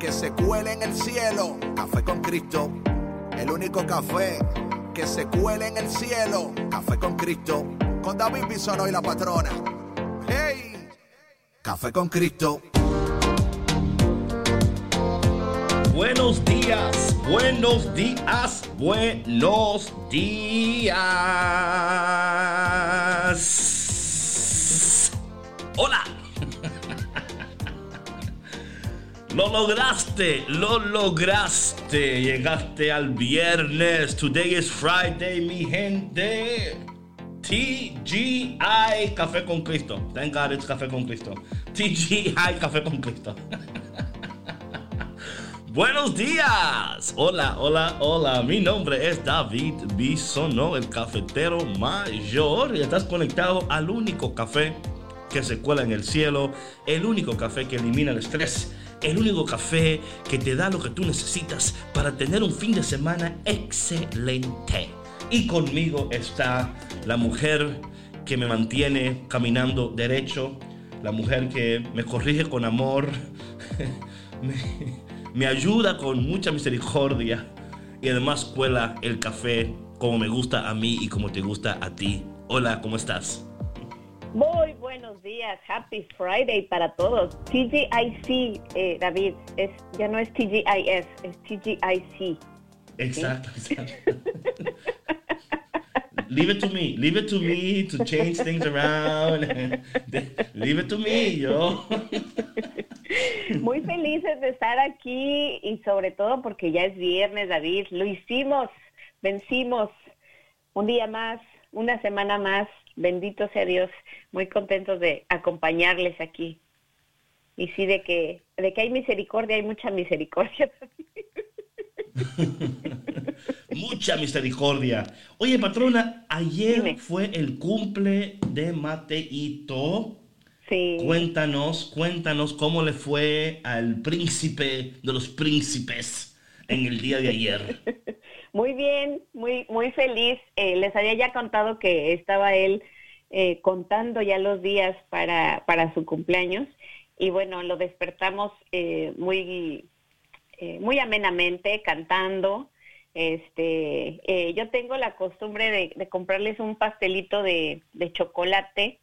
que se cuele en el cielo. Café con Cristo, el único café que se cuele en el cielo. Café con Cristo, con David Bisono y la patrona. ¡Hey! Café con Cristo. Buenos días, buenos días, buenos días. Hola. Lo lograste, lo lograste. Llegaste al viernes. Today is Friday, mi gente. TGI Café con Cristo. Thank God it's Café con Cristo. TGI Café con Cristo. Buenos días. Hola, hola, hola. Mi nombre es David Bisono, el cafetero mayor. Y estás conectado al único café que se cuela en el cielo, el único café que elimina el estrés el único café que te da lo que tú necesitas para tener un fin de semana excelente. Y conmigo está la mujer que me mantiene caminando derecho, la mujer que me corrige con amor, me, ayuda con mucha misericordia y además cuela el café como me gusta a mí y como te gusta a ti. Hola, ¿cómo estás? Muy buenos días, Happy Friday para todos. TGIC, eh, David, es, ya no es TGIS, es TGIC. Exacto, exacto. leave it to me, leave it to me to change things around. leave it to me, yo. Muy felices de estar aquí y sobre todo porque ya es viernes, David. Lo hicimos, vencimos un día más, una semana más Bendito sea Dios, muy contentos de acompañarles aquí. Y sí, de que, de que hay misericordia, hay mucha misericordia. mucha misericordia. Oye, patrona, ayer fue el cumple de Mateito. Sí. Cuéntanos, cuéntanos cómo le fue al príncipe de los príncipes en el día de ayer. Muy bien, muy, muy feliz. Eh, les había ya contado que estaba él eh, contando ya los días para, para su cumpleaños y bueno, lo despertamos eh, muy, muy amenamente, cantando. Este, yo tengo la costumbre de, comprarles un pastelito de, chocolate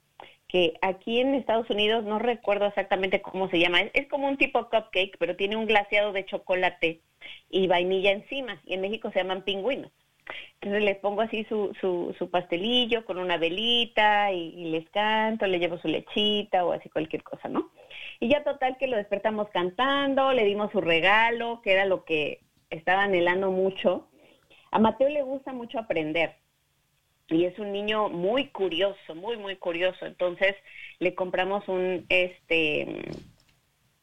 que aquí en Estados Unidos no recuerdo exactamente cómo se llama. Es, como un tipo cupcake, pero tiene un glaseado de chocolate y vainilla encima. Y en México se llaman pingüinos. Entonces les pongo así su, su, su pastelillo con una velita y, les canto, le llevo su lechita o así cualquier cosa, ¿no? Y ya total que lo despertamos cantando, le dimos su regalo, que era lo que estaba anhelando mucho. A Mateo le gusta mucho aprender y es un niño muy curioso, muy, muy curioso. Entonces le compramos un, este,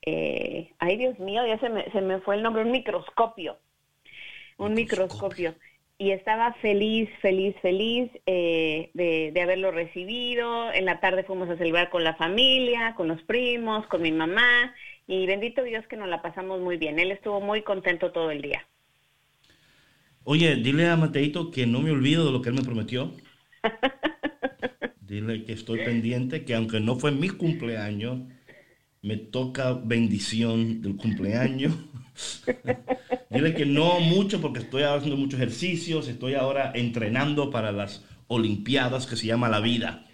eh, ay Dios mío, ya se me, se me fue el nombre, un microscopio, un microscopio. Y estaba feliz, feliz, feliz eh, de, de, haberlo recibido. En la tarde fuimos a celebrar con la familia, con los primos, con mi mamá. Y bendito Dios que nos la pasamos muy bien. Él estuvo muy contento todo el día. Oye, dile a Mateito que no me olvido de lo que él me prometió. dile que estoy pendiente, que aunque no fue mi cumpleaños, me toca bendición del cumpleaños. Dile que no mucho porque estoy haciendo muchos ejercicios, estoy ahora entrenando para las Olimpiadas que se llama la vida.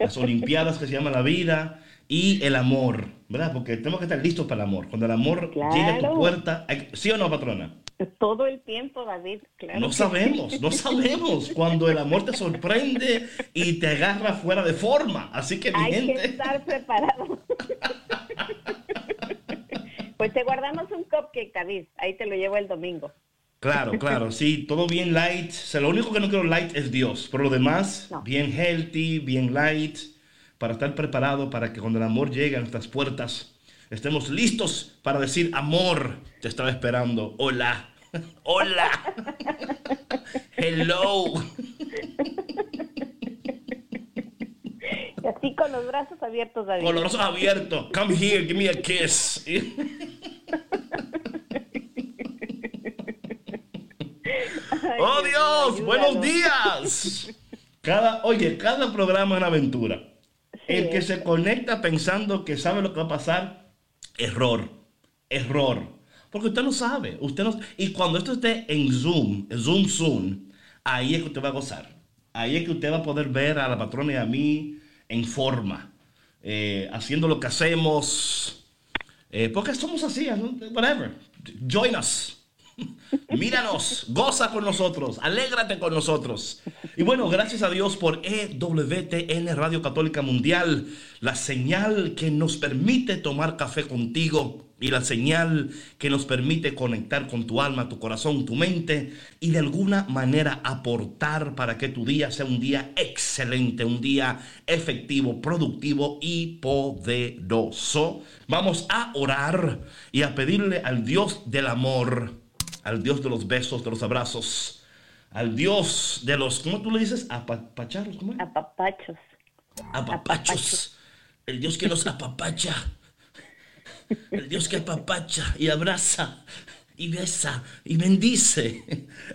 Las Olimpiadas que se llama la vida y el amor, ¿verdad? Porque tenemos que estar listos para el amor. Cuando el amor llega a tu puerta, ¿sí o no, patrona? Todo el tiempo, David, claro. No sabemos, no sabemos cuando el amor te sorprende y te agarra fuera de forma. Así que, mi Hay que estar preparado. pues te guardamos un cupcake, David. Ahí te lo llevo el domingo. Claro, claro, sí, todo bien light. O lo único que no quiero light es Dios. Por lo demás, bien healthy, bien light, para estar preparado para que cuando el amor llegue a nuestras puertas, estemos listos para decir amor, te estaba esperando, hola. Hola. Hello. Y así con los brazos abiertos, David. Con los brazos abiertos. Come here, give me a kiss. ¡Oh Dios! ¡Buenos días! Cada, oye, cada programa es una aventura. El que se conecta pensando que sabe lo que va a pasar, error, error. Porque usted no sabe, usted no, y cuando esto esté en Zoom, Zoom Zoom, ahí es que usted va a gozar. Ahí es que usted va a poder ver a la patrona y a mí en forma, eh, haciendo lo que hacemos, eh, porque somos así, whatever. Join us. Míranos, goza con nosotros, alégrate con nosotros. Y bueno, gracias a Dios por EWTN Radio Católica Mundial, la señal que nos permite tomar café contigo y la señal que nos permite conectar con tu alma, tu corazón, tu mente y de alguna manera aportar para que tu día sea un día excelente, un día efectivo, productivo y poderoso. Vamos a orar y a pedirle al Dios del amor al Dios de los besos, de los abrazos, al Dios de los, ¿cómo tú le dices? Apapacharos, ¿cómo es? Apapachos. Apapachos. El Dios que nos apapacha. El Dios que apapacha y abraza y besa y bendice.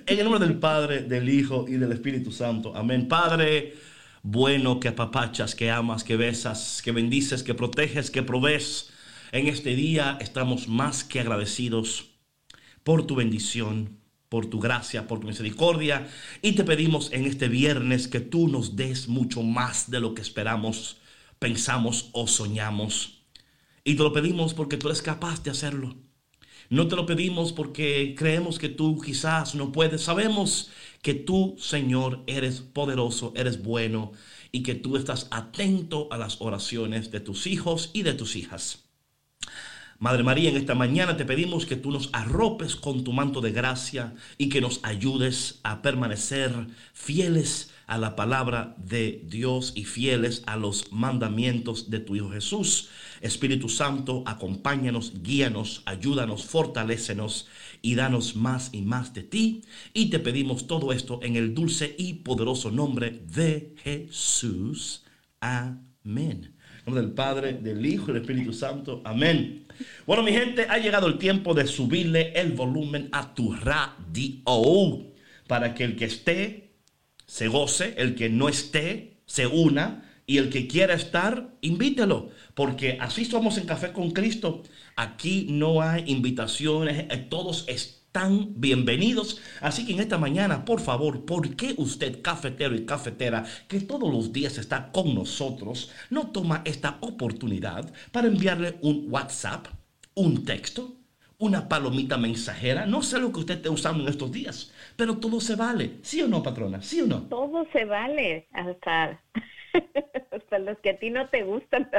En el nombre del Padre, del Hijo y del Espíritu Santo. Amén. Padre, bueno que apapachas, que amas, que besas, que bendices, que proteges, que provees. En este día estamos más que agradecidos por tu bendición, por tu gracia, por tu misericordia. Y te pedimos en este viernes que tú nos des mucho más de lo que esperamos, pensamos o soñamos. Y te lo pedimos porque tú eres capaz de hacerlo. No te lo pedimos porque creemos que tú quizás no puedes. Sabemos que tú, Señor, eres poderoso, eres bueno y que tú estás atento a las oraciones de tus hijos y de tus hijas. Madre María, en esta mañana te pedimos que tú nos arropes con tu manto de gracia y que nos ayudes a permanecer fieles a la palabra de Dios y fieles a los mandamientos de tu Hijo Jesús. Espíritu Santo, acompáñanos, guíanos, ayúdanos, fortalécenos y danos más y más de ti. Y te pedimos todo esto en el dulce y poderoso nombre de Jesús. Amén. En nombre del Padre, del Hijo y del Espíritu Santo. Amén. Bueno, mi gente, ha llegado el tiempo de subirle el volumen a tu radio para que el que esté se goce, el que no esté se una y el que quiera estar, invítelo, porque así somos en Café con Cristo. Aquí no hay invitaciones, eh, todos están bienvenidos. Así que en esta mañana, por favor, ¿por qué usted, cafetero y cafetera, que todos los días está con nosotros, no toma esta oportunidad para enviarle un WhatsApp, un texto, una palomita mensajera? No sé lo que usted esté usando en estos días, pero todo se vale. ¿Sí o no, patrona? ¿Sí o no? Todo se vale, hasta, hasta los que a ti no te gustan.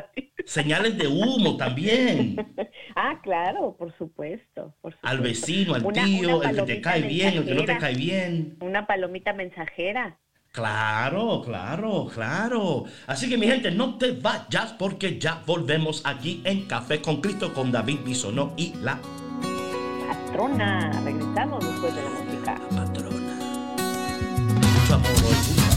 Señales de humo también. ah, claro, por supuesto, Al vecino, al tío, el que te cae bien, el que no te cae bien. Una palomita mensajera. Claro, claro, claro. Así que mi gente, no te vayas porque ya volvemos aquí en Café con Cristo con David Bisonó y la patrona. Regresamos después de la música. Patrona. Mucho amor,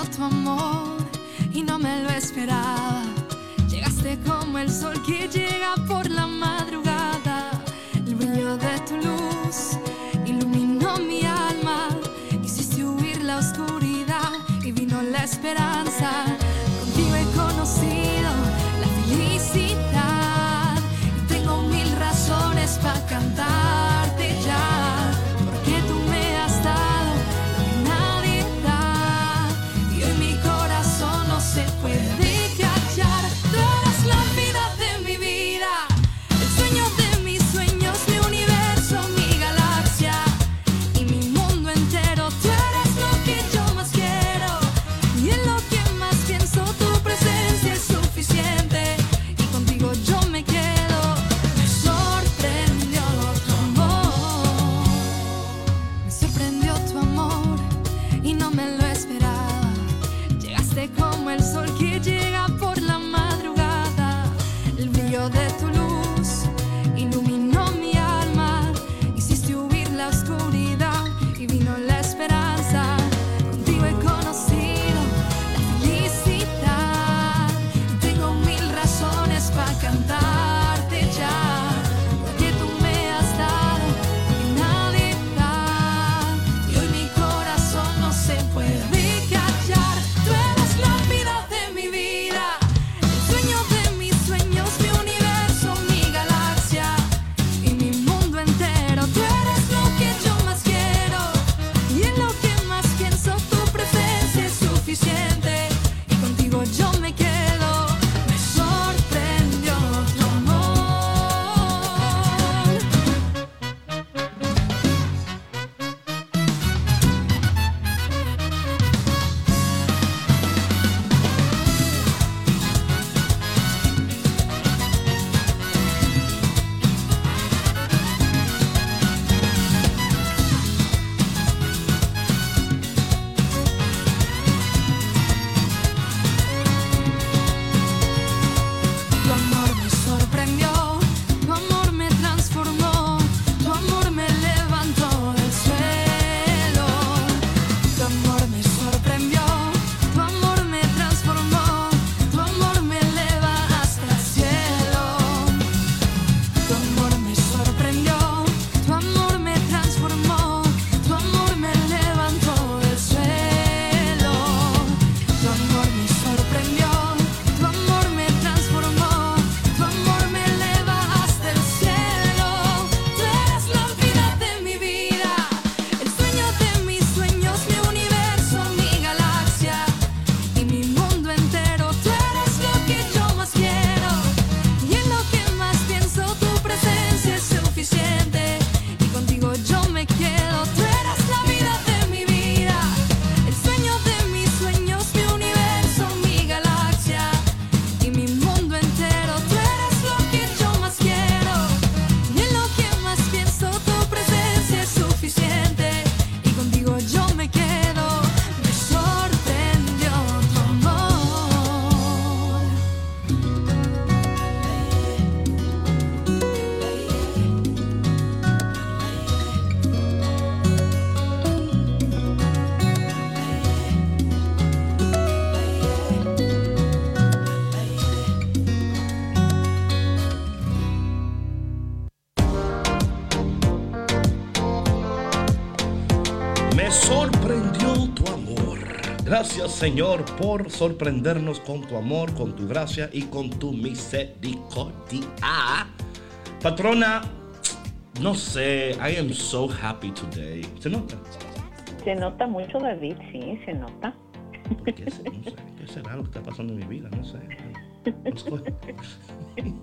tu amor y no me lo esperaba. Llegaste como el sol que llega por la madrugada. El brillo de tu luz Señor, por sorprendernos con tu amor, con tu gracia y con tu misericordia. Patrona, no sé, I am so happy today. ¿Se nota? Se nota mucho, David, sí, se nota. ¿Qué, no sé, ¿Qué será lo que está pasando en mi vida? No sé. No sé.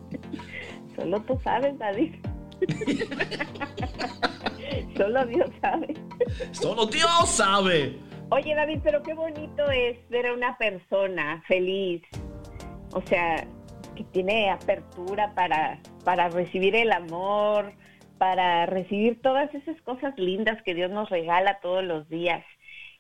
Solo tú sabes, David. Solo Dios sabe. Solo Dios sabe. Oye, David, pero qué bonito es ver a una persona feliz. O sea, que tiene apertura para, para recibir el amor, para recibir todas esas cosas lindas que Dios nos regala todos los días.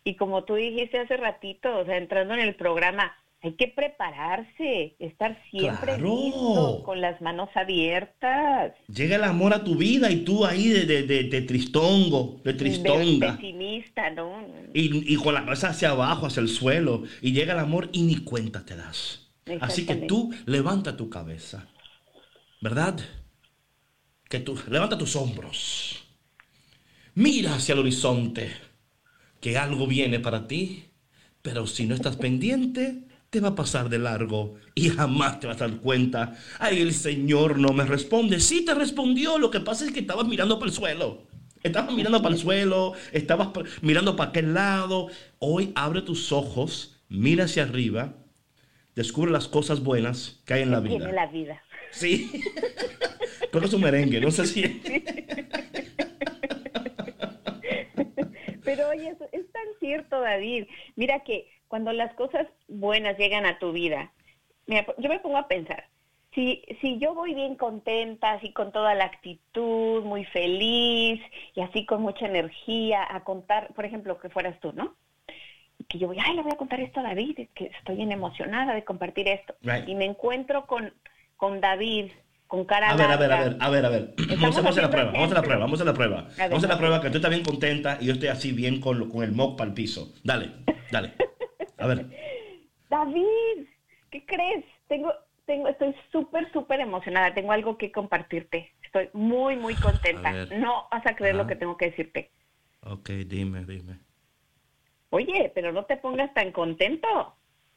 Y como tú dijiste hace ratito, o sea, entrando en el programa, hay que prepararse, estar siempre Claro. listo, con las manos abiertas. Llega el amor a tu vida y tú ahí de, de, de- de tristongo, de tristonga. Pesimista, ¿no? Y, y con la cabeza hacia abajo, hacia el suelo. Y llega el amor y ni cuenta te das. Así que tú levanta tu cabeza. ¿Verdad? Que tú levanta tus hombros. Mira hacia el horizonte. Que algo viene para ti. Pero si no estás pendiente, te va a pasar de largo y jamás te vas a dar cuenta. Ay, el Señor no me responde. Sí te respondió. Lo que pasa es que estabas mirando para el suelo. Estabas mirando para el suelo, estabas mirando para aquel lado. Hoy abre tus ojos, mira hacia arriba, descubre las cosas buenas que hay en la Tiene vida. la vida. Sí. Creo que es un merengue, no sé si. Pero oye, es, es tan cierto, David. Mira que cuando las cosas buenas llegan a tu vida, mira, yo me pongo a pensar, si, si yo voy bien contenta, así con toda la actitud, muy feliz y así con mucha energía a contar, por ejemplo, que fueras tú, ¿no? Que yo voy, ay, le voy a contar esto a David, que estoy bien emocionada de compartir esto. Right. Y me encuentro con, con David, con cara A ver, a ver, a ver, a ver, a ver. Vamos a hacer la prueba, vamos a la prueba, vamos a la prueba. A ver, Vamos a la prueba que tú estás bien contenta y yo estoy así bien con, lo- con el mock para el piso. Dale, dale. A ver. David, ¿qué crees? Tengo, tengo, estoy súper, súper emocionada. Tengo algo que compartirte. Estoy muy, muy contenta. No vas a creer lo Ajá. que tengo que decirte. Ok, dime, dime. Oye, pero no te pongas tan contento.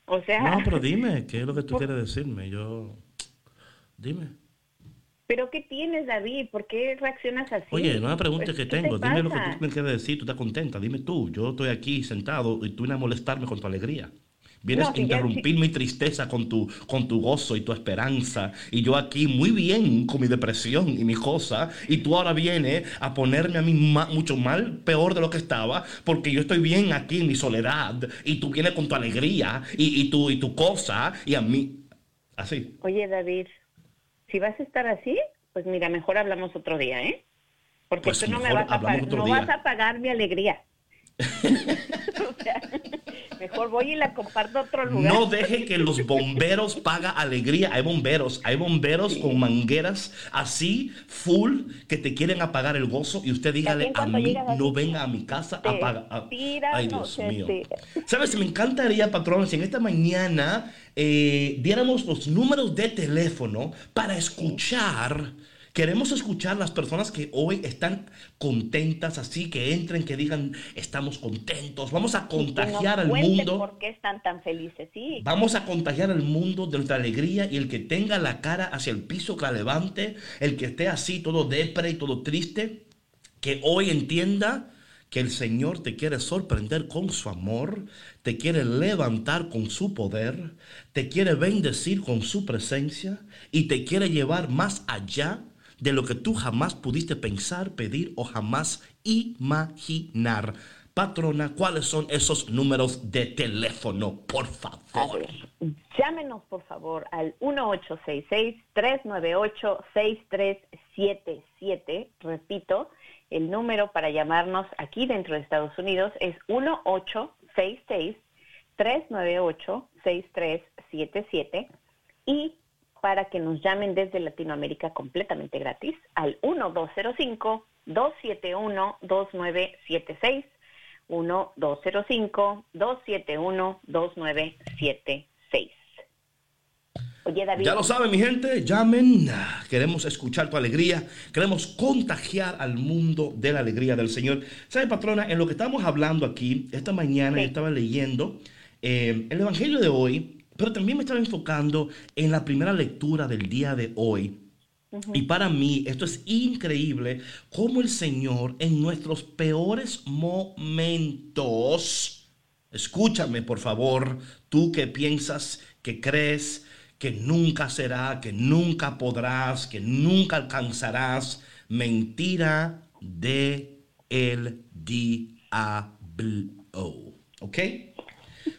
O sea, No, pero dime, ¿qué es lo que tú Por- quieres decirme? Yo. Dime. ¿Pero qué tienes, David? ¿Por qué reaccionas así? Oye, no me preguntes Pues, qué te tengo. Dime lo que pasa? tú me quieres decir. Tú estás contenta. Dime tú. Yo estoy aquí sentado y tú vienes a molestarme con tu alegría. Vienes No, a si ya- interrumpir mi tristeza con tu, con tu gozo y tu esperanza. Y yo aquí muy bien con mi depresión y mi cosa. Y tú ahora vienes a ponerme a mí ma- mucho mal, peor de lo que estaba. Porque yo estoy bien aquí en mi soledad. Y tú vienes con tu alegría y, y, tu, y tu cosa. Y a mí. Así. Oye, David, si vas a estar así, pues mira, mejor hablamos otro día, ¿eh? Porque Pues tú no me vas a, no vas a pagar mi alegría. o sea, mejor voy y la comparto a otro lugar. No deje que los bomberos paga alegría. Hay bomberos, hay bomberos con mangueras así, full, que te quieren apagar el gozo y usted dígale a mí, no venga a mi casa a te pagar. a- Ay, Dios mío. ¿Sabes? Me encantaría, patrón, si en esta mañana eh, diéramos los números de teléfono para escuchar. Queremos escuchar las personas que hoy están contentas, así que entren, que digan, estamos contentos. Vamos a contagiar al mundo. ¿Por qué están tan felices? Sí. Vamos a contagiar al mundo de nuestra alegría y el que tenga la cara hacia el piso que la levante, el que esté así todo depre y todo triste, que hoy entienda que el Señor te quiere sorprender con su amor, te quiere levantar con su poder, te quiere bendecir con su presencia y te quiere llevar más allá de lo que tú jamás pudiste pensar, pedir o jamás imaginar. Patrona, ¿cuáles son esos números de teléfono, por favor? llámenos por favor al 1866-398-6377. Repito, el número para llamarnos aquí dentro de Estados Unidos es 1866-398-6377 y para que nos llamen desde Latinoamérica completamente gratis al 1205-271-2976. 1-205-271-2976. Oye, David, Ya lo saben, mi gente, llamen. Queremos escuchar tu alegría. Queremos contagiar al mundo de la alegría del Señor. ¿Sabe, patrona? En lo que estamos hablando aquí, esta mañana Sí. yo estaba leyendo eh, el Evangelio de hoy, pero también me estaba enfocando en la primera lectura del día de hoy. Y para mí esto es increíble cómo el Señor en nuestros peores momentos, escúchame por favor, tú que piensas, que crees que nunca será, que nunca podrás, que nunca alcanzarás, mentira de el diablo. ¿Ok?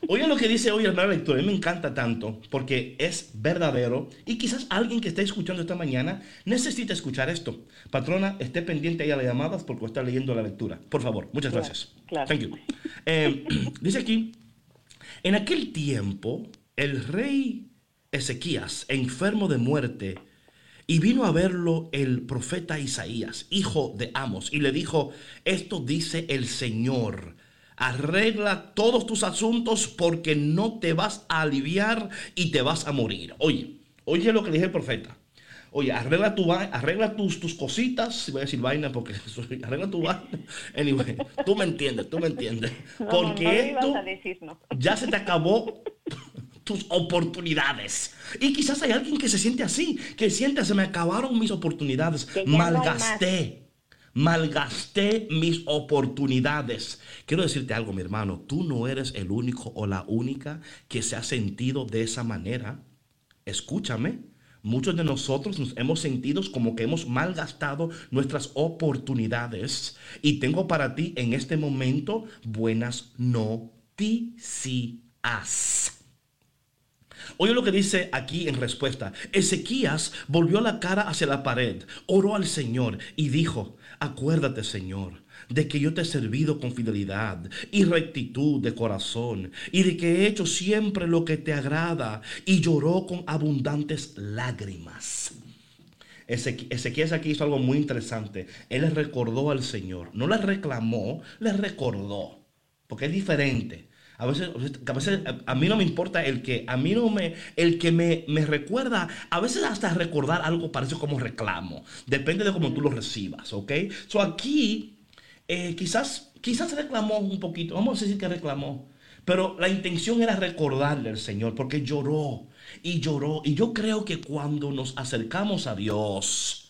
Oye lo que dice hoy el hermano lector, a mí me encanta tanto porque es verdadero y quizás alguien que esté escuchando esta mañana necesita escuchar esto. Patrona, esté pendiente ahí a las llamadas porque está leyendo la lectura. Por favor, muchas gracias. Claro. Thank you. Eh, dice aquí, en aquel tiempo el rey Ezequías, enfermo de muerte, y vino a verlo el profeta Isaías, hijo de Amos, y le dijo, esto dice el Señor Arregla todos tus asuntos porque no te vas a aliviar y te vas a morir. Oye, oye lo que le dije el profeta. Oye, arregla, tu, arregla tus, tus cositas. Voy a decir vaina porque arregla tu vaina. Anyway, tú me entiendes, tú me entiendes. Porque esto ya se te acabó tus oportunidades. Y quizás hay alguien que se siente así, que siente, se me acabaron mis oportunidades, malgasté malgasté mis oportunidades. Quiero decirte algo, mi hermano, tú no eres el único o la única que se ha sentido de esa manera. Escúchame. Muchos de nosotros nos hemos sentido como que hemos malgastado nuestras oportunidades. Y tengo para ti en este momento buenas noticias. Oye lo que dice aquí en respuesta. Ezequías volvió la cara hacia la pared, oró al Señor y dijo, Acuérdate, Señor, de que yo te he servido con fidelidad y rectitud de corazón, y de que he hecho siempre lo que te agrada, y lloró con abundantes lágrimas. Ezequiel aquí hizo algo muy interesante. Él le recordó al Señor, no le reclamó, le recordó, porque es diferente. A veces, a mí no me importa el que, a mí no me, el que me, me recuerda, a veces hasta recordar algo parece como reclamo. Depende de cómo tú lo recibas, ¿ok? So aquí, eh, quizás, quizás reclamó un poquito, vamos a decir que reclamó, pero la intención era recordarle al Señor porque lloró y lloró. Y yo creo que cuando nos acercamos a Dios,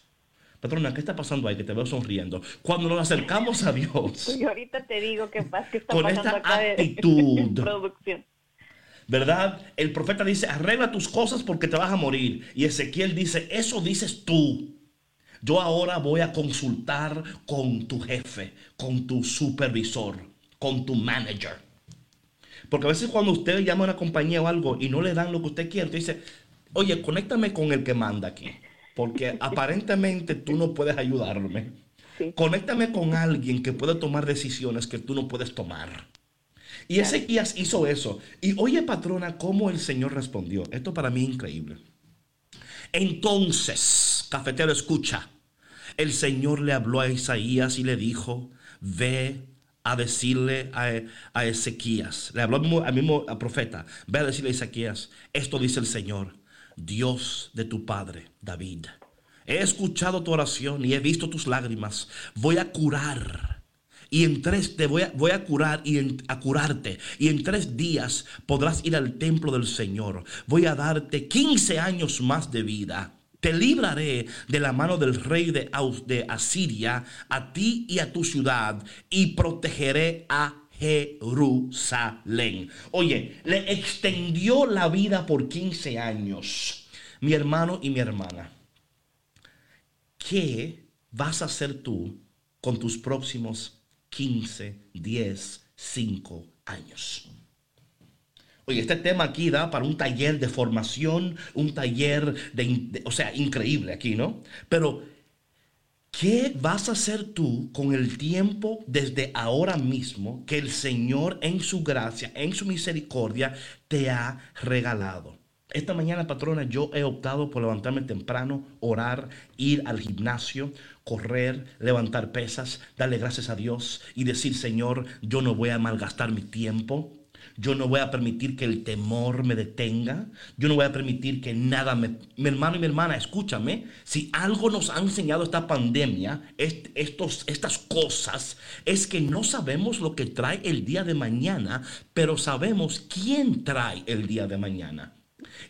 Patrona, ¿qué está pasando ahí? Que te veo sonriendo. Cuando nos acercamos a Dios. Y ahorita te digo pasa, qué está con pasando esta acá actitud. De, producción. ¿Verdad? El profeta dice, arregla tus cosas porque te vas a morir. Y Ezequiel dice, eso dices tú. Yo ahora voy a consultar con tu jefe, con tu supervisor, con tu manager. Porque a veces cuando usted llama a una compañía o algo y no le dan lo que usted quiere, usted dice, oye, conéctame con el que manda aquí porque aparentemente tú no puedes ayudarme. Conéctame con alguien que pueda tomar decisiones que tú no puedes tomar. Y Ezequías hizo eso. Y oye, patrona, cómo el Señor respondió. Esto para mí es increíble. Entonces, cafetero, escucha. El Señor le habló a Isaías y le dijo, ve a decirle a, Ezequías, le habló al mismo, al profeta, ve a decirle a Ezequías, esto dice el Señor, Dios de tu padre, David. He escuchado tu oración y he visto tus lágrimas. Voy a curar. Y en tres te voy a, curar y a curarte. Y en tres días podrás ir al templo del Señor. Voy a darte 15 años más de vida. Te libraré de la mano del rey de, de Asiria, a ti y a tu ciudad, y protegeré a Jerusalén. Oye, le extendió la vida por 15 años. Mi hermano y mi hermana, ¿qué vas a hacer tú con tus próximos 15, 10, 5 años? Oye, este tema aquí da para un taller de formación, un taller de, o sea, increíble aquí, ¿no? Pero ¿Qué vas a hacer tú con el tiempo desde ahora mismo que el Señor en su gracia, en su misericordia, te ha regalado? Esta mañana, patrona, yo he optado por levantarme temprano, orar, ir al gimnasio, correr, levantar pesas, darle gracias a Dios y decir, Señor, yo no voy a malgastar mi tiempo. Yo no voy a permitir que el temor me detenga. Yo no voy a permitir que nada me... Mi hermano y mi hermana, escúchame. Si algo nos ha enseñado esta pandemia, estos, estas cosas, es que no sabemos lo que trae el día de mañana, pero sabemos quién trae el día de mañana.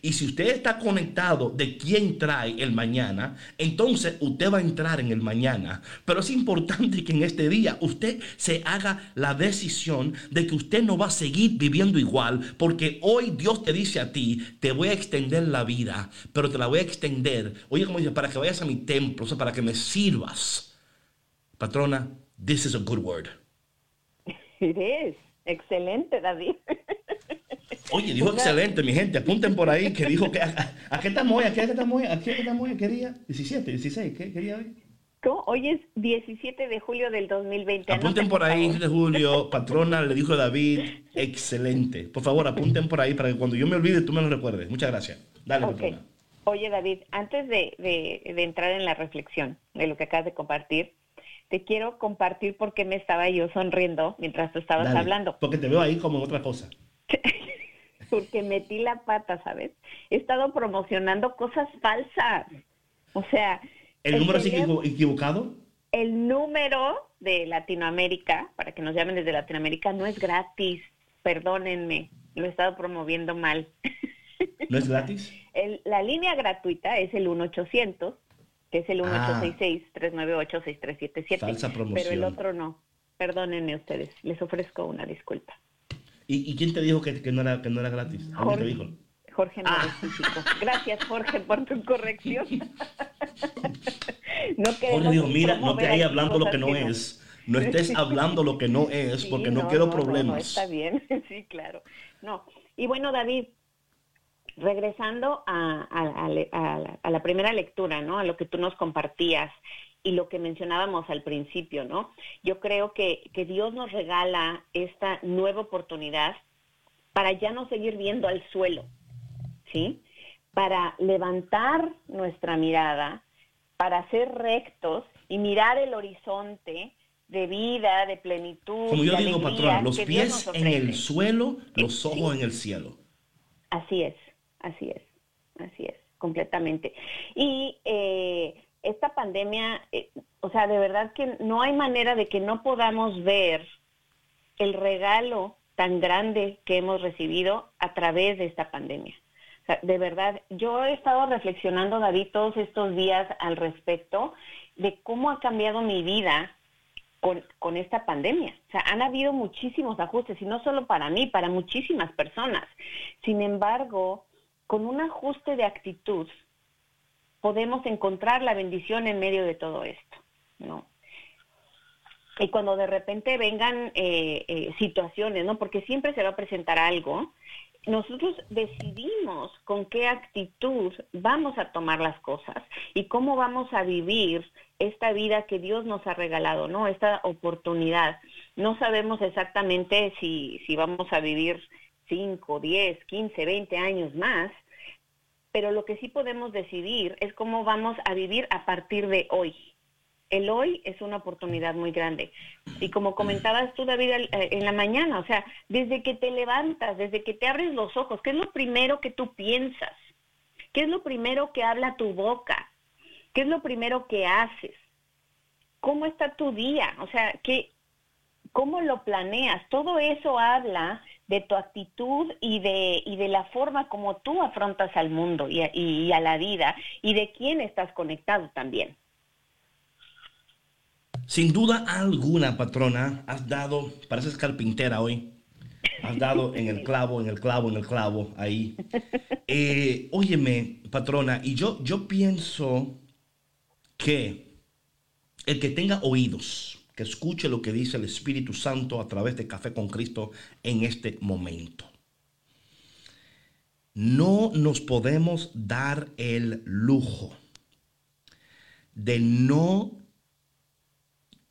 Y si usted está conectado de quién trae el mañana, entonces usted va a entrar en el mañana. Pero es importante que en este día usted se haga la decisión de que usted no va a seguir viviendo igual, porque hoy Dios te dice a ti, te voy a extender la vida, pero te la voy a extender, oye como dice, para que vayas a mi templo, o sea, para que me sirvas. Patrona, this is a good word. It is. Excelente, David. Oye, dijo excelente, mi gente. Apunten por ahí que dijo que. ¿A, qué estamos hoy? ¿A qué estamos hoy? ¿A qué estamos hoy? ¿Qué día? 17, 16. ¿Qué, día hoy? ¿Cómo? Hoy es 17 de julio del 2020. Apunten por ahí, de julio. Patrona, le dijo David, excelente. Por favor, apunten por ahí para que cuando yo me olvide tú me lo recuerdes. Muchas gracias. Dale, patrona. Oye, David, antes de, de, entrar en la reflexión de lo que acabas de compartir, te quiero compartir por qué me estaba yo sonriendo mientras tú estabas hablando. Porque te veo ahí como en otra cosa. porque metí la pata, ¿sabes? He estado promocionando cosas falsas. O sea... ¿El, número es equivocado? El número de Latinoamérica, para que nos llamen desde Latinoamérica, no es gratis. Perdónenme, lo he estado promoviendo mal. ¿No es gratis? la línea gratuita es el 1-800, que es el 1866-398-6377. Ah. Falsa promoción. Pero el otro no. Perdónenme ustedes, les ofrezco una disculpa. ¿Y, quién te dijo que, no era, que no era gratis? Jorge, te dijo? Jorge no ah. Gracias, Jorge, por tu corrección. no Jorge dijo, mira, no te ahí hablando lo que no, es. No estés hablando lo que no es, porque no, quiero problemas. está bien, sí, claro. No. Y bueno, David, regresando a, a, la primera lectura, ¿no? A lo que tú nos compartías y lo que mencionábamos al principio, ¿no? Yo creo que, que Dios nos regala esta nueva oportunidad para ya no seguir viendo al suelo, ¿sí? Para levantar nuestra mirada, para ser rectos y mirar el horizonte de vida, de plenitud. Como yo digo, patrona, los pies en el suelo, los ojos en el cielo. Así es, así es, así es, completamente. Y eh, esta pandemia, eh, o sea, de verdad que no hay manera de que no podamos ver el regalo tan grande que hemos recibido a través de esta pandemia. O sea, de verdad, yo he estado reflexionando, David, todos estos días al respecto de cómo ha cambiado mi vida con, con, esta pandemia. O sea, han habido muchísimos ajustes, y no solo para mí, para muchísimas personas. Sin embargo, con un ajuste de actitud, podemos encontrar la bendición en medio de todo esto, ¿no? Y cuando de repente vengan eh, eh, situaciones, ¿no? Porque siempre se va a presentar algo, nosotros decidimos con qué actitud vamos a tomar las cosas y cómo vamos a vivir esta vida que Dios nos ha regalado, ¿no? Esta oportunidad. No sabemos exactamente si, si vamos a vivir 5, 10, 15, 20 años más, pero lo que sí podemos decidir es cómo vamos a vivir a partir de hoy. El hoy es una oportunidad muy grande. Y como comentabas tú, David, eh, en la mañana, o sea, desde que te levantas, desde que te abres los ojos, ¿qué es lo primero que tú piensas? ¿Qué es lo primero que habla tu boca? ¿Qué es lo primero que haces? ¿Cómo está tu día? O sea, ¿qué, ¿cómo lo planeas? Todo eso habla de tu actitud y de, y de la forma como tú afrontas al mundo y a, la vida y de quién estás conectado también. Sin duda alguna, patrona, has dado, pareces carpintera hoy, has dado en el clavo, en el clavo, en el clavo, ahí. Eh, óyeme, patrona, y yo, yo pienso que el que tenga oídos, que escuche lo que dice el Espíritu Santo a través de Café con Cristo en este momento. No nos podemos dar el lujo de no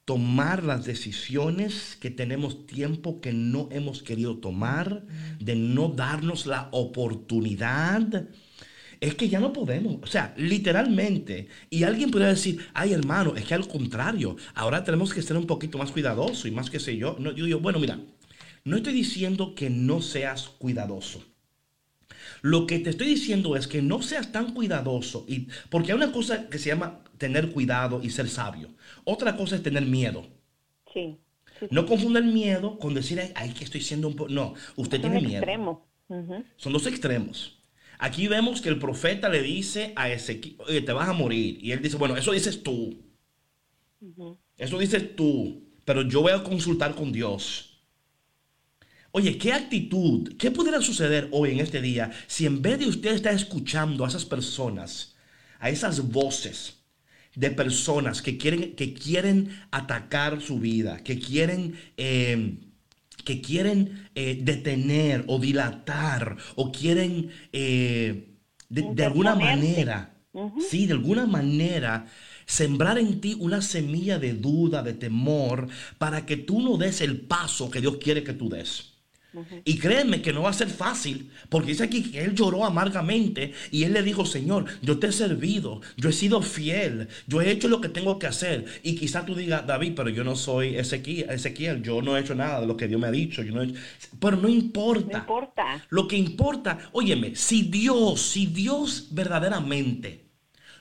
tomar las decisiones que tenemos tiempo que no hemos querido tomar, de no darnos la oportunidad es que ya no podemos. O sea, literalmente. Y alguien podría decir, ay hermano, es que al contrario, ahora tenemos que ser un poquito más cuidadosos y más que sé yo. No, yo digo, bueno, mira, No estoy diciendo que no seas cuidadoso. Lo que te estoy diciendo es que no seas tan cuidadoso, y, porque hay una cosa que se llama tener cuidado y ser sabio. Otra cosa es tener miedo. Sí. No confunda el miedo con decir, ay, que estoy siendo un poco... No, usted tiene miedo. Extremo. Son dos extremos. Aquí vemos que el profeta le dice a Ezequiel, oye, te vas a morir. Y él dice, bueno, eso dices tú. Eso dices tú, pero yo voy a consultar con Dios. Oye, ¿qué actitud, qué pudiera suceder hoy en este día si en vez de usted estar escuchando a esas personas, a esas voces de personas que quieren, que quieren atacar su vida, que quieren, eh, que quieren eh, detener o dilatar o quieren eh, de, alguna manera, sí, de alguna manera sembrar en ti una semilla de duda, de temor, para que tú no des el paso que Dios quiere que tú des. Y créeme que no va a ser fácil, porque dice aquí que él lloró amargamente y él le dijo, Señor, yo te he servido, yo he sido fiel, yo he hecho lo que tengo que hacer. Y quizá tú digas, David, pero yo no soy Ezequiel, Ezequiel, yo no he hecho nada de lo que Dios me ha dicho. Yo no Pero no importa. No importa. Lo que importa, óyeme, si Dios, si Dios verdaderamente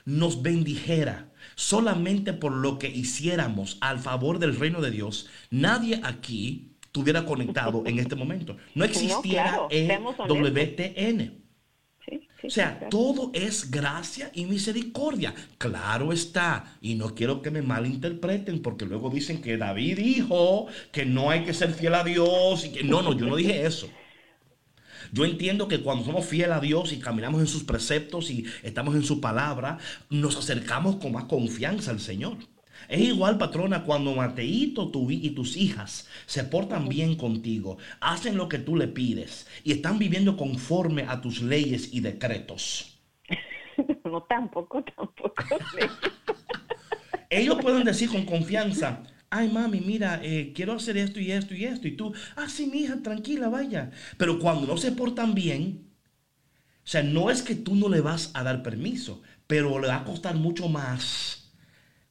nos bendijera, solamente por lo que hiciéramos al favor del reino de Dios, nadie aquí estuviera conectado en este momento. No existiera WTN. o sea, todo es gracia y misericordia. Claro está. Y no quiero que me malinterpreten porque luego dicen que David dijo que no hay que ser fiel a Dios. Y que... No, no, yo no dije eso. Yo entiendo que cuando somos fieles a Dios y caminamos en sus preceptos y estamos en su palabra, nos acercamos con más confianza al Señor. Es igual, patrona, cuando Mateito tú y tus hijas se portan bien contigo, hacen lo que tú le pides y están viviendo conforme a tus leyes y decretos. No, tampoco, tampoco. Ellos pueden decir con confianza, ay mami, mira, eh, quiero hacer esto y esto y esto. Y tú, ah, sí, mi hija, tranquila, vaya. Pero cuando no se portan bien, o sea, no es que tú no le vas a dar permiso, pero le va a costar mucho más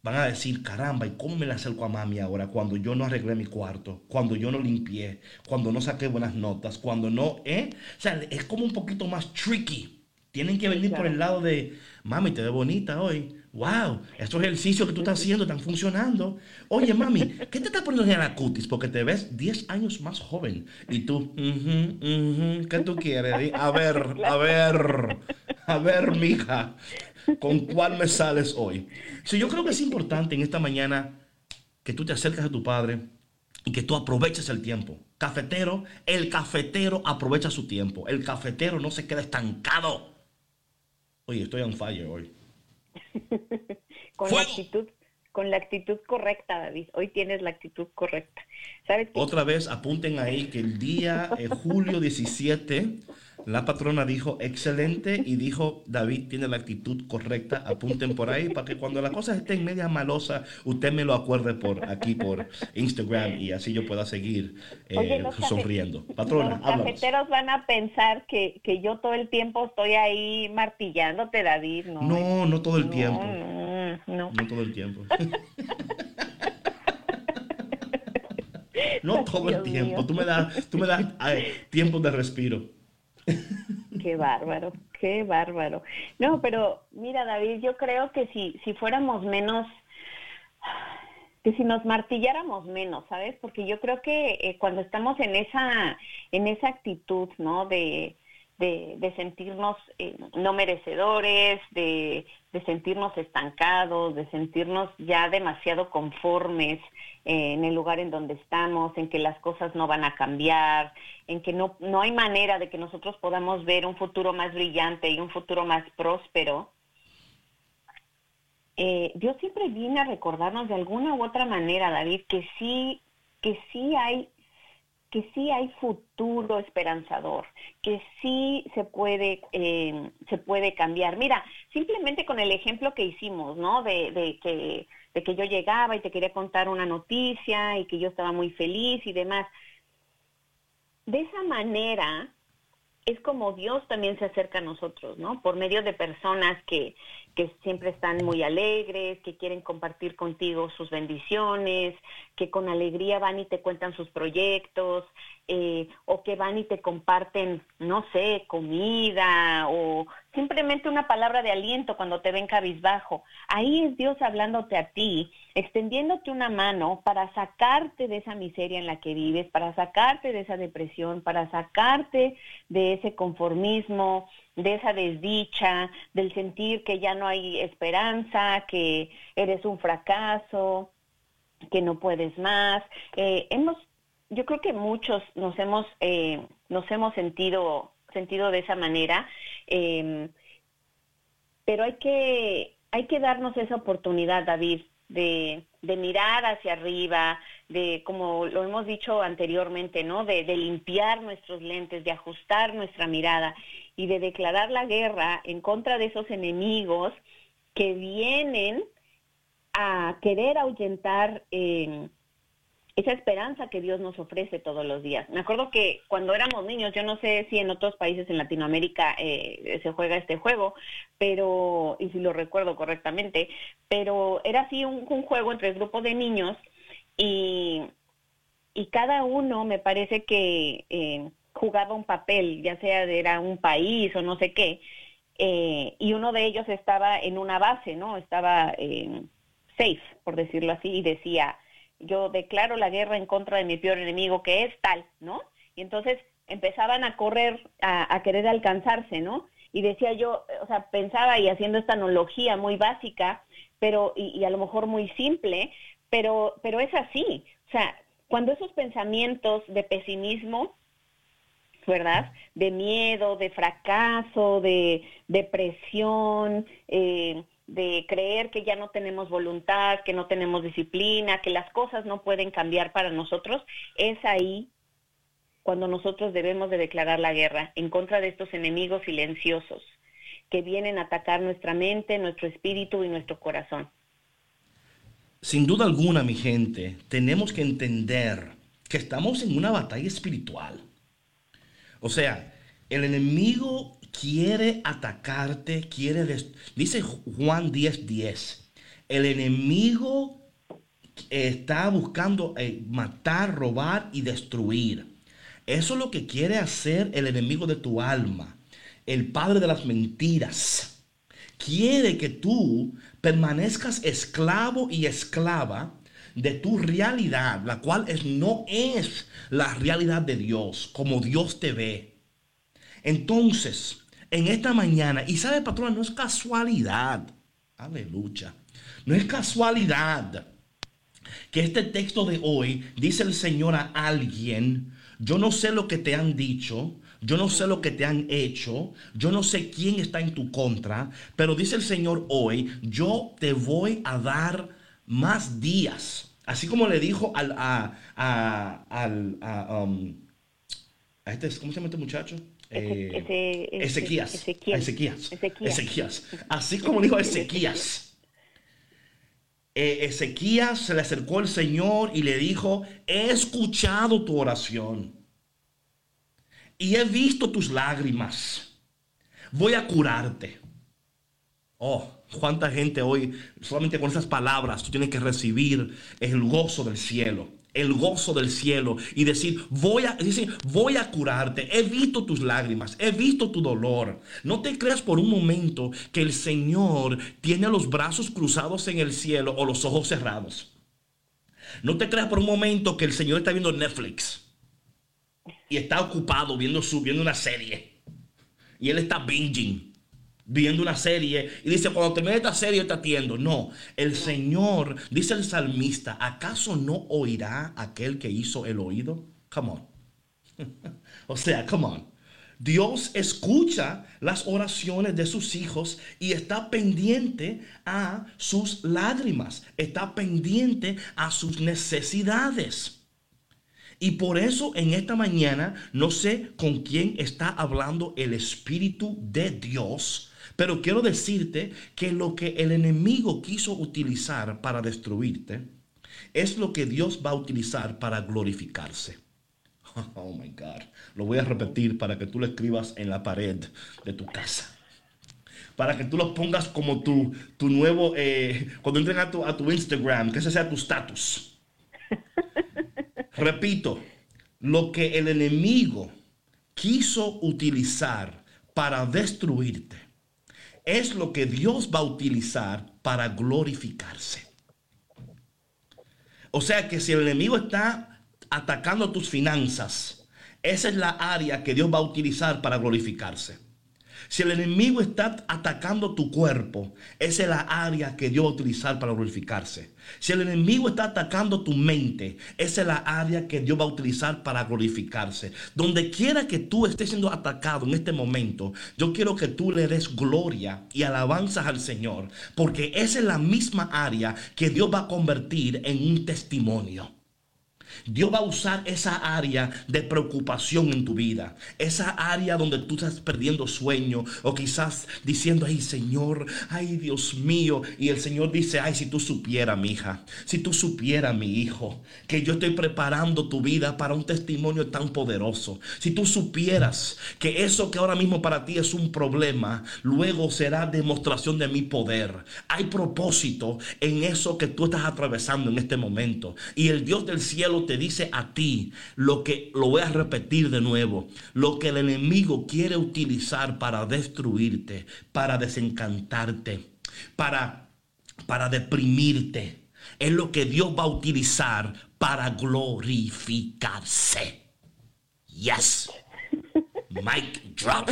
van a decir, caramba, ¿y cómo me le acerco a mami ahora cuando yo no arreglé mi cuarto, cuando yo no limpié, cuando no saqué buenas notas, cuando no, ¿eh? O sea, es como un poquito más tricky. Tienen que venir por el lado de, mami, te ves bonita hoy. Wow, estos ejercicios que tú estás haciendo están funcionando. Oye, mami, ¿qué te estás poniendo en la cutis? Porque te ves 10 años más joven. Y tú, ¿qué tú quieres? A ver, a ver, a ver, mija. ¿Con cuál me sales hoy? Sí, yo creo que es importante en esta mañana que tú te acerques a tu padre y que tú aproveches el tiempo. Cafetero, el cafetero aprovecha su tiempo. El cafetero no se queda estancado. Oye, estoy on fire hoy. con la actitud con la actitud correcta, David. Hoy tienes la actitud correcta. ¿Sabes Otra vez apunten ahí que el día eh, julio 17 la patrona dijo excelente y dijo David tiene la actitud correcta. Apunten por ahí para que cuando la cosa esté en media malosa, usted me lo acuerde por aquí por Instagram y así yo pueda seguir eh, sonriendo. Patrona, los cafeteros van a pensar que, yo todo el tiempo estoy ahí martillándote, David. No, no, no todo el tiempo. No, no todo el tiempo. no todo el tiempo. Tú me das, tú me das tiempo de respiro. Qué bárbaro, qué bárbaro. No, pero mira, David, yo creo que si, si fuéramos menos, que si nos martilláramos menos, ¿sabes? Porque yo creo que eh, cuando estamos en esa, en esa actitud, ¿no? De, de, sentirnos eh, no merecedores, de, de, sentirnos estancados, de sentirnos ya demasiado conformes eh, en el lugar en donde estamos, en que las cosas no van a cambiar, en que no, no hay manera de que nosotros podamos ver un futuro más brillante y un futuro más próspero. Eh, Dios siempre viene a recordarnos de alguna u otra manera, David, que sí, que sí hay que sí hay futuro esperanzador, que sí se puede, eh, se puede cambiar. Mira, simplemente con el ejemplo que hicimos, ¿no? De, de, que, de que yo llegaba y te quería contar una noticia y que yo estaba muy feliz y demás. De esa manera, es como Dios también se acerca a nosotros, ¿no? Por medio de personas que, que siempre están muy alegres, que quieren compartir contigo sus bendiciones, que con alegría van y te cuentan sus proyectos, eh, o que van y te comparten, no sé, comida o simplemente una palabra de aliento cuando te ven cabizbajo. Ahí es Dios hablándote a ti, extendiéndote una mano para sacarte de esa miseria en la que vives, para sacarte de esa depresión, para sacarte de ese conformismo, de esa desdicha, del sentir que ya no hay esperanza, que eres un fracaso, que no puedes más. Eh, hemos, yo creo que muchos nos hemos, eh, nos hemos sentido, sentido de esa manera, em, pero hay que, hay que darnos esa oportunidad, David, de, de, mirar hacia arriba, de, como lo hemos dicho anteriormente, ¿no? De, de, limpiar nuestros lentes, de ajustar nuestra mirada y de declarar la guerra en contra de esos enemigos que vienen a querer ahuyentar eh, esa esperanza que Dios nos ofrece todos los días. Me acuerdo que cuando éramos niños, yo no sé si en otros países en Latinoamérica eh, se juega este juego, pero, y si lo recuerdo correctamente, pero era así un, juego entre grupos de niños y, y cada uno me parece que eh, jugaba un papel, ya sea era un país o no sé qué, y uno de ellos estaba en una base, ¿no? Estaba safe, por decirlo así, y decía, yo declaro la guerra en contra de mi peor enemigo, que es tal, ¿no? Y entonces empezaban a correr, a, querer alcanzarse, ¿no? Y decía yo, o sea, pensaba y haciendo esta analogía muy básica, pero, y, a lo mejor muy simple, pero, pero es así. O sea, cuando esos pensamientos de pesimismo, ¿verdad? De miedo, de fracaso, de depresión, eh, de creer que ya no tenemos voluntad, que no tenemos disciplina, que las cosas no pueden cambiar para nosotros, es ahí cuando nosotros debemos de declarar la guerra en contra de estos enemigos silenciosos que vienen a atacar nuestra mente, nuestro espíritu y nuestro corazón. Sin duda alguna, mi gente, tenemos que entender que estamos en una batalla espiritual. O sea, el enemigo quiere atacarte, quiere... Dice Juan 10:10, 10, el enemigo está buscando eh, matar, robar y destruir. Eso es lo que quiere hacer el enemigo de tu alma, el padre de las mentiras. Quiere que tú permanezcas esclavo y esclava de tu realidad, la cual es, no es la realidad de Dios, como Dios te ve. Entonces, en esta mañana. Y sabe, patrona, no es casualidad. Aleluya. No es casualidad que este texto de hoy dice el Señor a alguien, yo no sé lo que te han dicho, yo no sé lo que te han hecho, yo no sé quién está en tu contra, pero dice el Señor hoy, yo te voy a dar más días. Así como le dijo al, a, a, al, a, um, este, ¿cómo se llama este muchacho? Eh, Ezequías, Ezequías, Ezequías, Así como dijo Ezequías. Eh, Ezequías se le acercó al Señor y le dijo, he escuchado tu oración y he visto tus lágrimas. Voy a curarte. Oh, cuánta gente hoy, solamente con esas palabras, tú tienes que recibir el gozo del cielo el gozo del cielo y decir, voy a, decir, voy a curarte, he visto tus lágrimas, he visto tu dolor. No te creas por un momento que el Señor tiene los brazos cruzados en el cielo o los ojos cerrados. No te creas por un momento que el Señor está viendo Netflix y está ocupado viendo, su, viendo una serie. Y Él está binging viendo una serie y dice, cuando termine esta serie te atiendo. No, el Señor, dice el salmista, ¿acaso no oirá aquel que hizo el oído? Come on. o sea, come on. Dios escucha las oraciones de sus hijos y está pendiente a sus lágrimas, está pendiente a sus necesidades. Y por eso en esta mañana no sé con quién está hablando el Espíritu de Dios, pero quiero decirte que lo que el enemigo quiso utilizar para destruirte es lo que Dios va a utilizar para glorificarse. Oh my God. Lo voy a repetir para que tú lo escribas en la pared de tu casa. Para que tú lo pongas como tu, tu nuevo, eh, cuando entren a tu, a tu Instagram, que ese sea tu status. Repito, lo que el enemigo quiso utilizar para destruirte es lo que Dios va a utilizar para glorificarse. O sea que si el enemigo está atacando tus finanzas, esa es la área que Dios va a utilizar para glorificarse. Si el enemigo está atacando tu cuerpo, esa es la área que Dios va a utilizar para glorificarse. Si el enemigo está atacando tu mente, esa es la área que Dios va a utilizar para glorificarse. Donde quiera que tú estés siendo atacado en este momento, yo quiero que tú le des gloria y alabanzas al Señor, porque esa es la misma área que Dios va a convertir en un testimonio. Dios va a usar esa área de preocupación en tu vida. Esa área donde tú estás perdiendo sueño o quizás diciendo, ay Señor, ay Dios mío. Y el Señor dice, ay, si tú supieras, mi hija, si tú supieras, mi hijo, que yo estoy preparando tu vida para un testimonio tan poderoso. Si tú supieras que eso que ahora mismo para ti es un problema, luego será demostración de mi poder. Hay propósito en eso que tú estás atravesando en este momento. Y el Dios del cielo te dice a ti lo que, lo voy a repetir de nuevo, lo que el enemigo quiere utilizar para destruirte, para desencantarte, para, para deprimirte, es lo que Dios va a utilizar para glorificarse. Yes. Mic drop.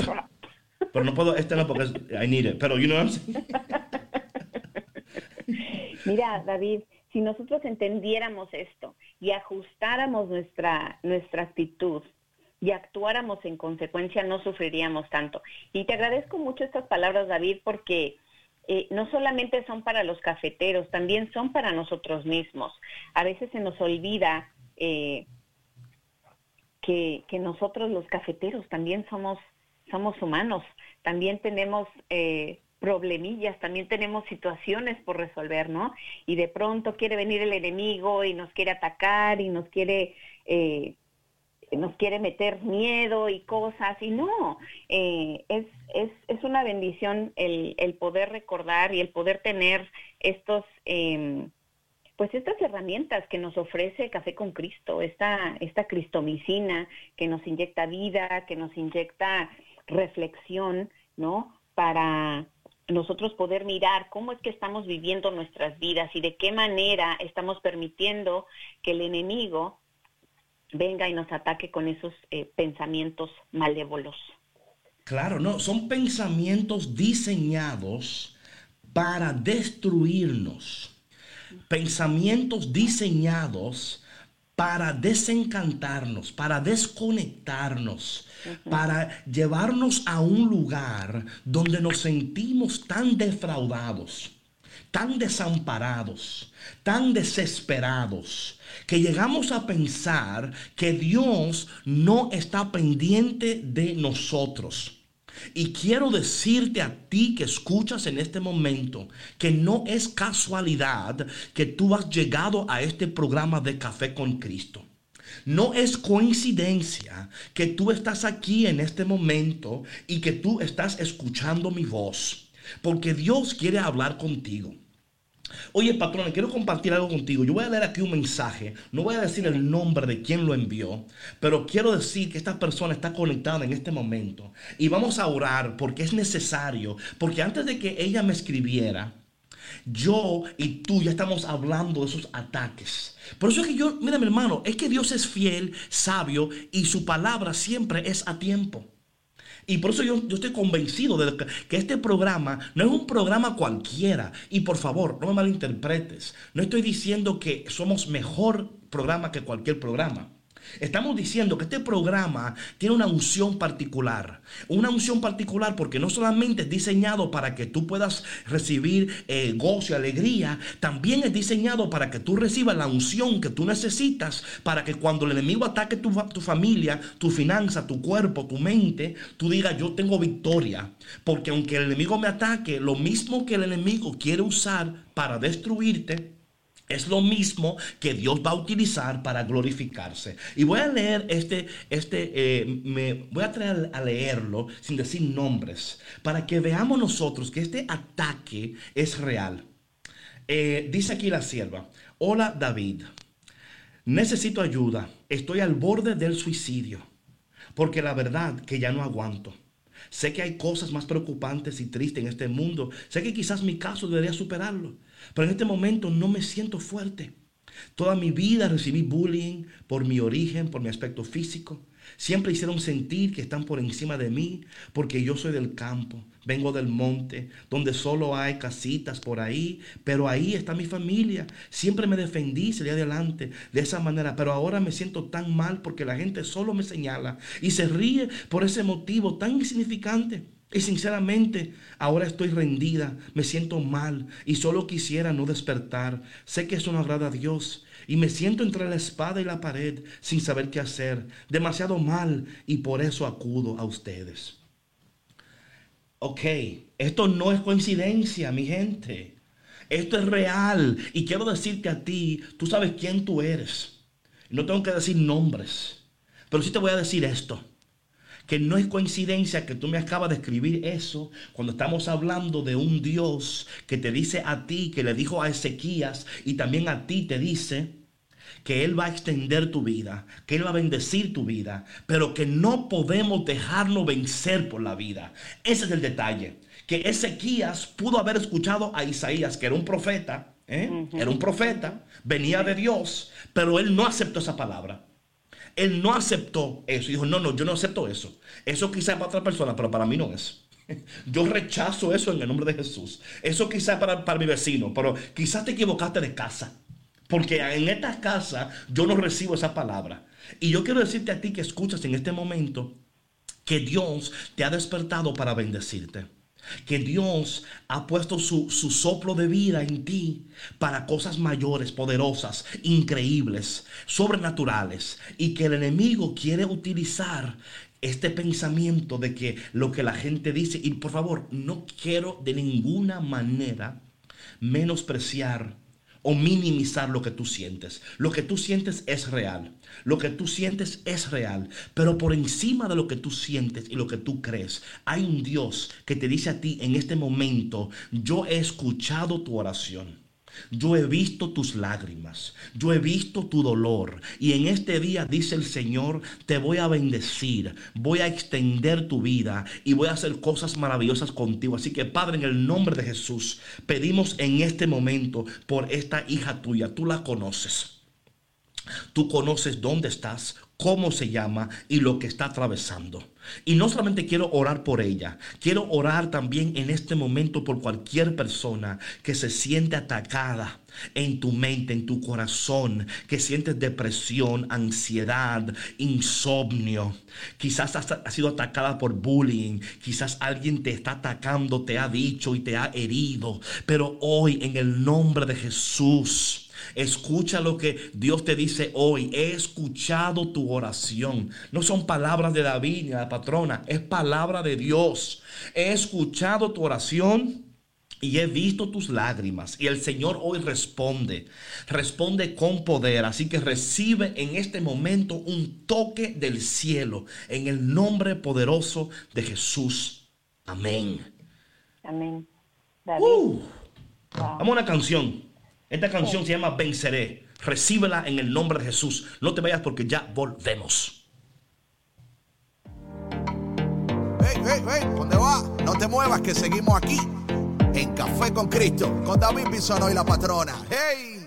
Pero no puedo, este no porque I need it. Pero you know what I'm saying? Mira, David, si nosotros entendiéramos esto y ajustáramos nuestra, nuestra actitud y actuáramos en consecuencia, no sufriríamos tanto. Y te agradezco mucho estas palabras, David, porque eh, no solamente son para los cafeteros, también son para nosotros mismos. A veces se nos olvida eh, que, que, nosotros los cafeteros también somos, somos humanos, también tenemos... Eh, problemillas, también tenemos situaciones por resolver, ¿no? Y de pronto quiere venir el enemigo y nos quiere atacar y nos quiere, eh, nos quiere meter miedo y cosas, y no, eh, es, es, es, una bendición el, el, poder recordar y el poder tener estos, eh, pues estas herramientas que nos ofrece Café con Cristo, esta, esta cristomicina que nos inyecta vida, que nos inyecta reflexión, ¿no? Para, nosotros poder mirar cómo es que estamos viviendo nuestras vidas y de qué manera estamos permitiendo que el enemigo venga y nos ataque con esos eh, pensamientos malévolos. Claro, no, son pensamientos diseñados para destruirnos. Pensamientos diseñados para desencantarnos, para desconectarnos, para llevarnos a un lugar donde nos sentimos tan defraudados, tan desamparados, tan desesperados, que llegamos a pensar que Dios no está pendiente de nosotros y quiero decirte a ti que escuchas en este momento que no es casualidad que tú has llegado a este programa de Café con Cristo. No es coincidencia que tú estás aquí en este momento y que tú estás escuchando mi voz, porque Dios quiere hablar contigo. Oye, patrón, quiero compartir algo contigo. Yo voy a leer aquí un mensaje. No voy a decir el nombre de quien lo envió, pero quiero decir que esta persona está conectada en este momento. Y vamos a orar porque es necesario. Porque antes de que ella me escribiera, yo y tú ya estamos hablando de esos ataques. Por eso es que yo, mira mi hermano, es que Dios es fiel, sabio y su palabra siempre es a tiempo. Y por eso yo, yo estoy convencido de que, este programa no es un programa cualquiera. Y por favor, no me malinterpretes. No estoy diciendo que somos mejor programa que cualquier programa. Estamos diciendo que este programa tiene una unción particular. Una unción particular porque no solamente es diseñado para que tú puedas recibir eh, gozo y alegría, también es diseñado para que tú recibas la unción que tú necesitas para que cuando el enemigo ataque tu, tu familia, tu finanza, tu cuerpo, tu mente, tú digas yo tengo victoria. Porque aunque el enemigo me ataque, lo mismo que el enemigo quiere usar para destruirte, es lo mismo que Dios va a utilizar para glorificarse. Y voy a leer este, este, eh, me voy a traer a leerlo sin decir nombres, para que veamos nosotros que este ataque es real. Eh, dice aquí la sierva, hola David, necesito ayuda, estoy al borde del suicidio, porque la verdad que ya no aguanto. Sé que hay cosas más preocupantes y tristes en este mundo. Sé que quizás mi caso debería superarlo. Pero en este momento no me siento fuerte. Toda mi vida recibí bullying por mi origen, por mi aspecto físico. Siempre hicieron sentir que están por encima de mí porque yo soy del campo, vengo del monte, donde solo hay casitas por ahí, pero ahí está mi familia. Siempre me defendí, salí adelante de esa manera, pero ahora me siento tan mal porque la gente solo me señala y se ríe por ese motivo tan insignificante. Y sinceramente, ahora estoy rendida, me siento mal y solo quisiera no despertar. Sé que eso no agrada a Dios y me siento entre la espada y la pared sin saber qué hacer. Demasiado mal y por eso acudo a ustedes. Ok, esto no es coincidencia, mi gente. Esto es real y quiero decirte a ti, tú sabes quién tú eres. No tengo que decir nombres, pero sí te voy a decir esto que no es coincidencia que tú me acabas de escribir eso cuando estamos hablando de un Dios que te dice a ti, que le dijo a Ezequías y también a ti te dice que Él va a extender tu vida, que Él va a bendecir tu vida, pero que no podemos dejarnos vencer por la vida. Ese es el detalle, que Ezequías pudo haber escuchado a Isaías, que era un profeta, ¿eh? era un profeta, venía de Dios, pero él no aceptó esa palabra. Él no aceptó eso. Dijo, no, no, yo no acepto eso. Eso quizás para otra persona, pero para mí no es. Yo rechazo eso en el nombre de Jesús. Eso quizás para, para mi vecino, pero quizás te equivocaste de casa. Porque en esta casa yo no recibo esa palabra. Y yo quiero decirte a ti que escuchas en este momento que Dios te ha despertado para bendecirte que Dios ha puesto su, soplo de vida en ti para cosas mayores, poderosas, increíbles, sobrenaturales, y que el enemigo quiere utilizar este pensamiento de que lo que la gente dice, y por favor, no quiero de ninguna manera menospreciar o minimizar lo que tú sientes. Lo que tú sientes es real. Lo que tú sientes es real. Pero por encima de lo que tú sientes y lo que tú crees, hay un Dios que te dice a ti en este momento, yo he escuchado tu oración. Yo he visto tus lágrimas, yo he visto tu dolor y en este día dice el Señor, te voy a bendecir, voy a extender tu vida y voy a hacer cosas maravillosas contigo. Así que Padre, en el nombre de Jesús, pedimos en este momento por esta hija tuya, tú la conoces. Tú conoces dónde estás, cómo se llama y lo que está atravesando. Y no solamente quiero orar por ella, quiero orar también en este momento por cualquier persona que se siente atacada en tu mente, en tu corazón, que sientes depresión, ansiedad, insomnio. Quizás has, sido atacada por bullying, quizás alguien te está atacando, te ha dicho y te ha herido, pero hoy en el nombre de Jesús, Escucha lo que Dios te dice hoy. He escuchado tu oración. No son palabras de David ni de la patrona, es palabra de Dios. He escuchado tu oración. Y he visto tus lágrimas. Y el Señor hoy responde. Responde con poder. Así que recibe en este momento un toque del cielo. En el nombre poderoso de Jesús. Amén. Amén. Uh. Vamos a una canción. Esta canción se llama Venceré. Recíbela en el nombre de Jesús. No te vayas porque ya volvemos. Hey, hey, hey, ¿dónde va? No te muevas que seguimos aquí en Café con Cristo con David Bisono y la patrona. Hey.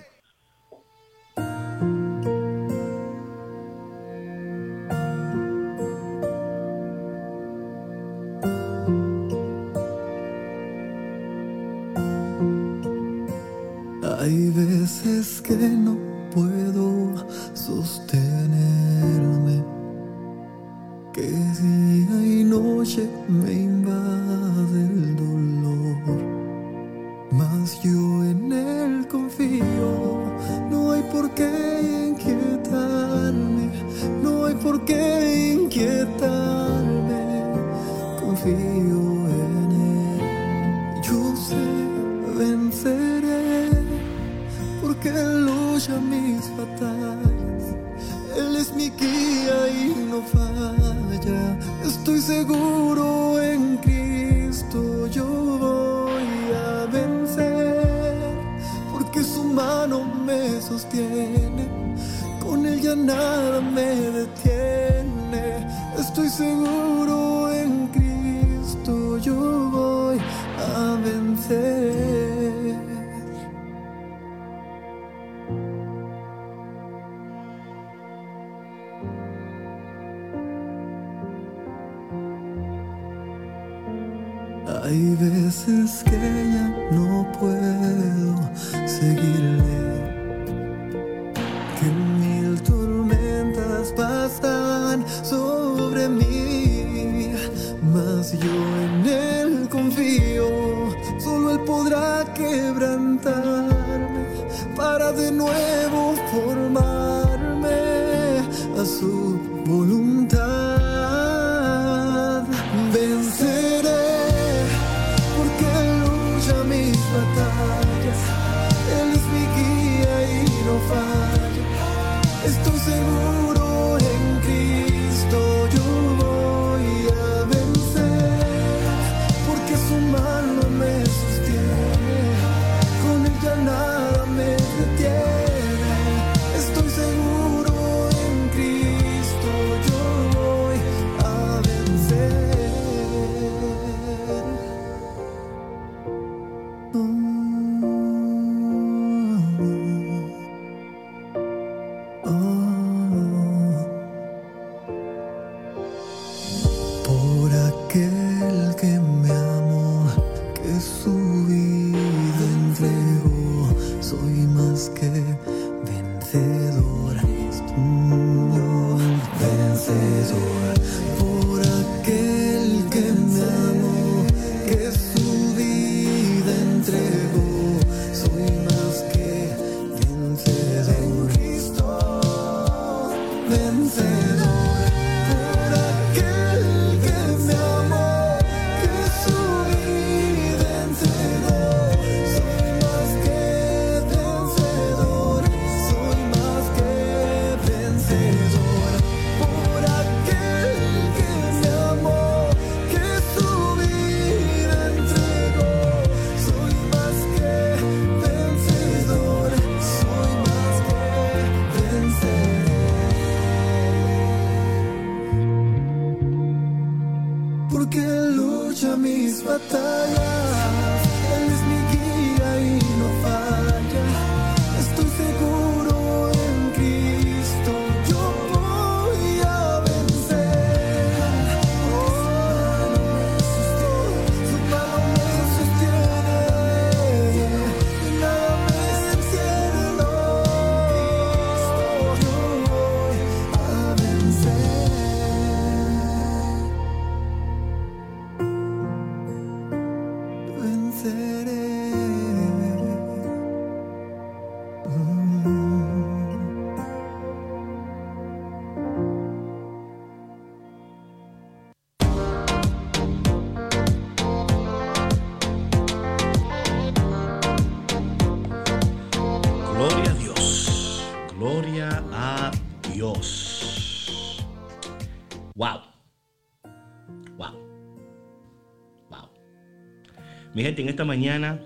Mi gente, en esta mañana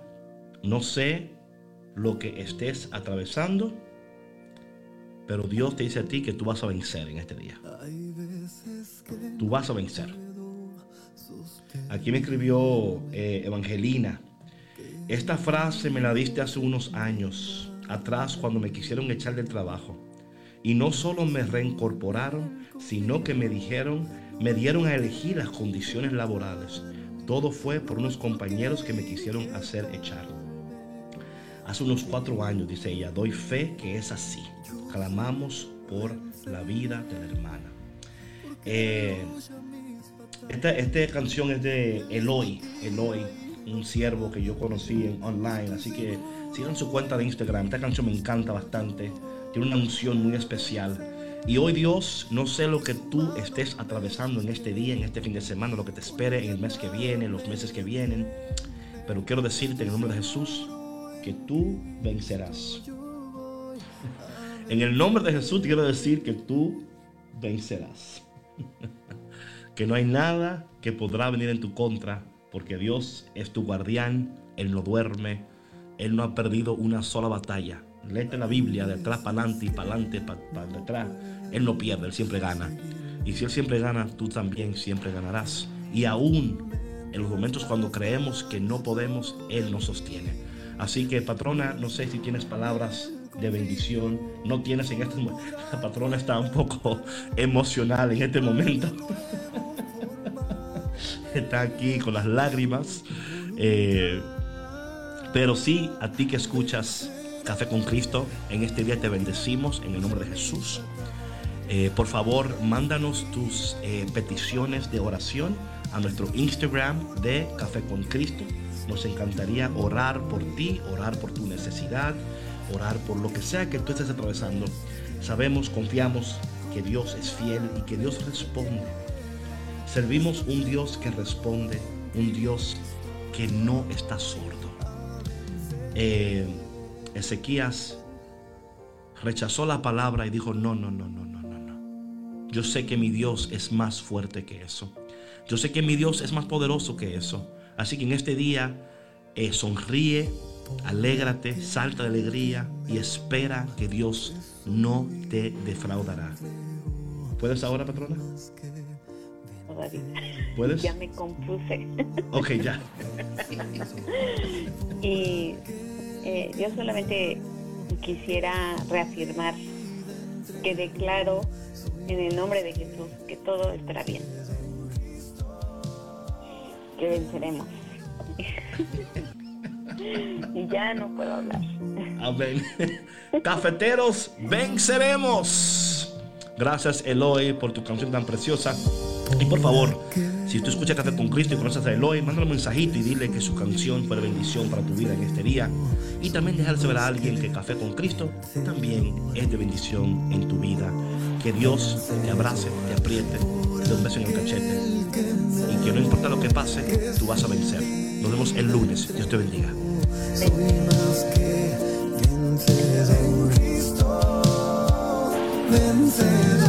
no sé lo que estés atravesando, pero Dios te dice a ti que tú vas a vencer en este día. Tú vas a vencer. Aquí me escribió eh, Evangelina. Esta frase me la diste hace unos años atrás cuando me quisieron echar del trabajo. Y no solo me reincorporaron, sino que me dijeron, me dieron a elegir las condiciones laborales. Todo fue por unos compañeros que me quisieron hacer echar. Hace unos cuatro años, dice ella, doy fe que es así. Clamamos por la vida de la hermana. Eh, esta, esta canción es de Eloy, Eloy, un siervo que yo conocí en online, así que sigan su cuenta de Instagram. Esta canción me encanta bastante, tiene una unción muy especial. Y hoy Dios, no sé lo que tú estés atravesando en este día, en este fin de semana, lo que te espere en el mes que viene, los meses que vienen, pero quiero decirte en el nombre de Jesús que tú vencerás. En el nombre de Jesús quiero decir que tú vencerás. que no hay nada que podrá venir en tu contra, porque Dios es tu guardián, Él no duerme, Él no ha perdido una sola batalla. Léete la Biblia de atrás para adelante y para adelante, para detrás. Él no pierde, Él siempre gana. Y si Él siempre gana, tú también siempre ganarás. Y aún en los momentos cuando creemos que no podemos, Él nos sostiene. Así que patrona, no sé si tienes palabras de bendición. No tienes en este momento. La patrona está un poco emocional en este momento. está aquí con las lágrimas. Eh, pero sí, a ti que escuchas Café con Cristo, en este día te bendecimos en el nombre de Jesús. Eh, por favor, mándanos tus eh, peticiones de oración a nuestro Instagram de Café con Cristo. Nos encantaría orar por ti, orar por tu necesidad, orar por lo que sea que tú estés atravesando. Sabemos, confiamos que Dios es fiel y que Dios responde. Servimos un Dios que responde, un Dios que no está sordo. Eh, Ezequías rechazó la palabra y dijo, no, no, no, no. Yo sé que mi Dios es más fuerte que eso. Yo sé que mi Dios es más poderoso que eso. Así que en este día eh, sonríe, alégrate, salta de alegría y espera que Dios no te defraudará. ¿Puedes ahora, patrona? ¿Puedes? Ya me compuse. Ok, ya. y eh, yo solamente quisiera reafirmar que declaro en el nombre de Jesús que todo estará bien. Que venceremos. y ya no puedo hablar. Amén. Cafeteros, venceremos. Gracias Eloy por tu canción tan preciosa. Y por favor, si tú escuchas Café con Cristo y conoces a Eloy, mándale un mensajito y dile que su canción fue bendición para tu vida en este día. Y también dejar saber a alguien que Café con Cristo también es de bendición en tu vida. Que Dios te abrace, te apriete, te dé un en el cachete. Y que no importa lo que pase, tú vas a vencer. Nos vemos el lunes. Dios te bendiga. Vencer.